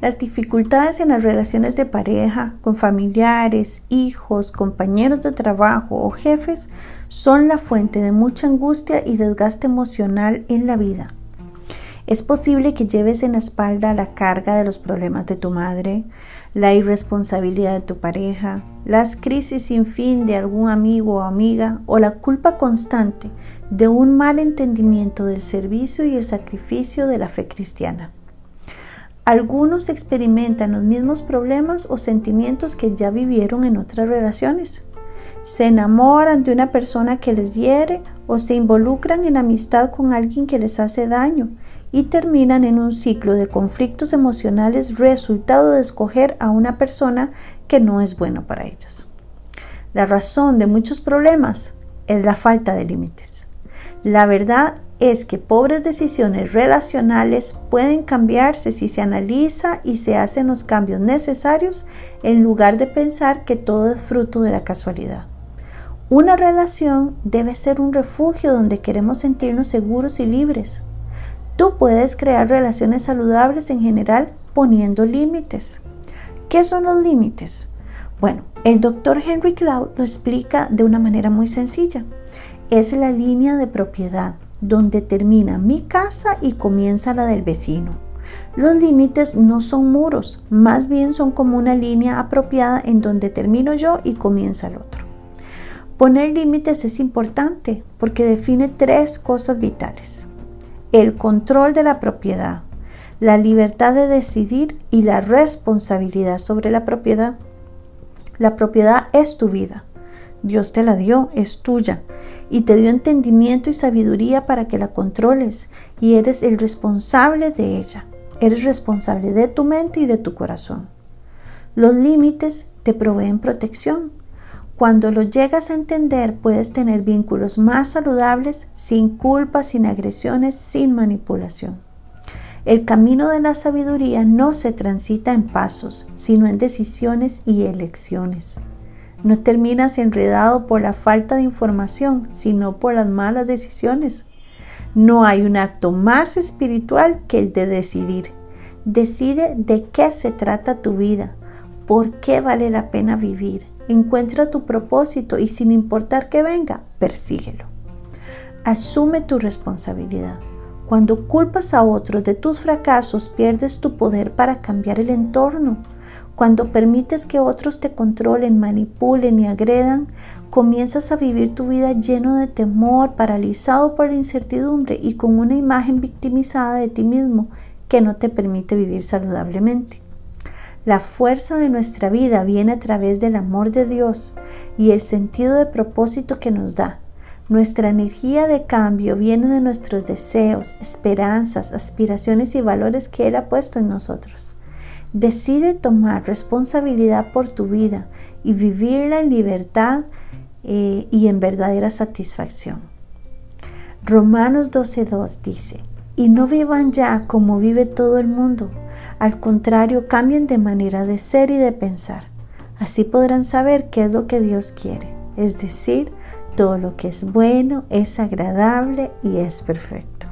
Las dificultades en las relaciones de pareja, con familiares, hijos, compañeros de trabajo o jefes son la fuente de mucha angustia y desgaste emocional en la vida. Es posible que lleves en la espalda la carga de los problemas de tu madre, la irresponsabilidad de tu pareja, las crisis sin fin de algún amigo o amiga o la culpa constante de un mal entendimiento del servicio y el sacrificio de la fe cristiana. Algunos experimentan los mismos problemas o sentimientos que ya vivieron en otras relaciones. Se enamoran de una persona que les hiere o se involucran en amistad con alguien que les hace daño y terminan en un ciclo de conflictos emocionales resultado de escoger a una persona que no es bueno para ellos. La razón de muchos problemas es la falta de límites. La verdad es que pobres decisiones relacionales pueden cambiarse si se analiza y se hacen los cambios necesarios en lugar de pensar que todo es fruto de la casualidad. Una relación debe ser un refugio donde queremos sentirnos seguros y libres. Tú puedes crear relaciones saludables en general poniendo límites. ¿Qué son los límites? Bueno, el doctor Henry Cloud lo explica de una manera muy sencilla. Es la línea de propiedad donde termina mi casa y comienza la del vecino. Los límites no son muros, más bien son como una línea apropiada en donde termino yo y comienza el otro. Poner límites es importante porque define tres cosas vitales. El control de la propiedad, la libertad de decidir y la responsabilidad sobre la propiedad. La propiedad es tu vida. Dios te la dio, es tuya y te dio entendimiento y sabiduría para que la controles y eres el responsable de ella. Eres responsable de tu mente y de tu corazón. Los límites te proveen protección. Cuando lo llegas a entender puedes tener vínculos más saludables, sin culpa, sin agresiones, sin manipulación. El camino de la sabiduría no se transita en pasos, sino en decisiones y elecciones. No terminas enredado por la falta de información, sino por las malas decisiones. No hay un acto más espiritual que el de decidir. Decide de qué se trata tu vida, por qué vale la pena vivir. Encuentra tu propósito y sin importar que venga, persíguelo. Asume tu responsabilidad. Cuando culpas a otros de tus fracasos, pierdes tu poder para cambiar el entorno. Cuando permites que otros te controlen, manipulen y agredan, comienzas a vivir tu vida lleno de temor, paralizado por la incertidumbre y con una imagen victimizada de ti mismo que no te permite vivir saludablemente. La fuerza de nuestra vida viene a través del amor de Dios y el sentido de propósito que nos da. Nuestra energía de cambio viene de nuestros deseos, esperanzas, aspiraciones y valores que Él ha puesto en nosotros. Decide tomar responsabilidad por tu vida y vivirla en libertad eh, y en verdadera satisfacción. Romanos 12.2 dice, y no vivan ya como vive todo el mundo, al contrario, cambien de manera de ser y de pensar. Así podrán saber qué es lo que Dios quiere, es decir, todo lo que es bueno, es agradable y es perfecto.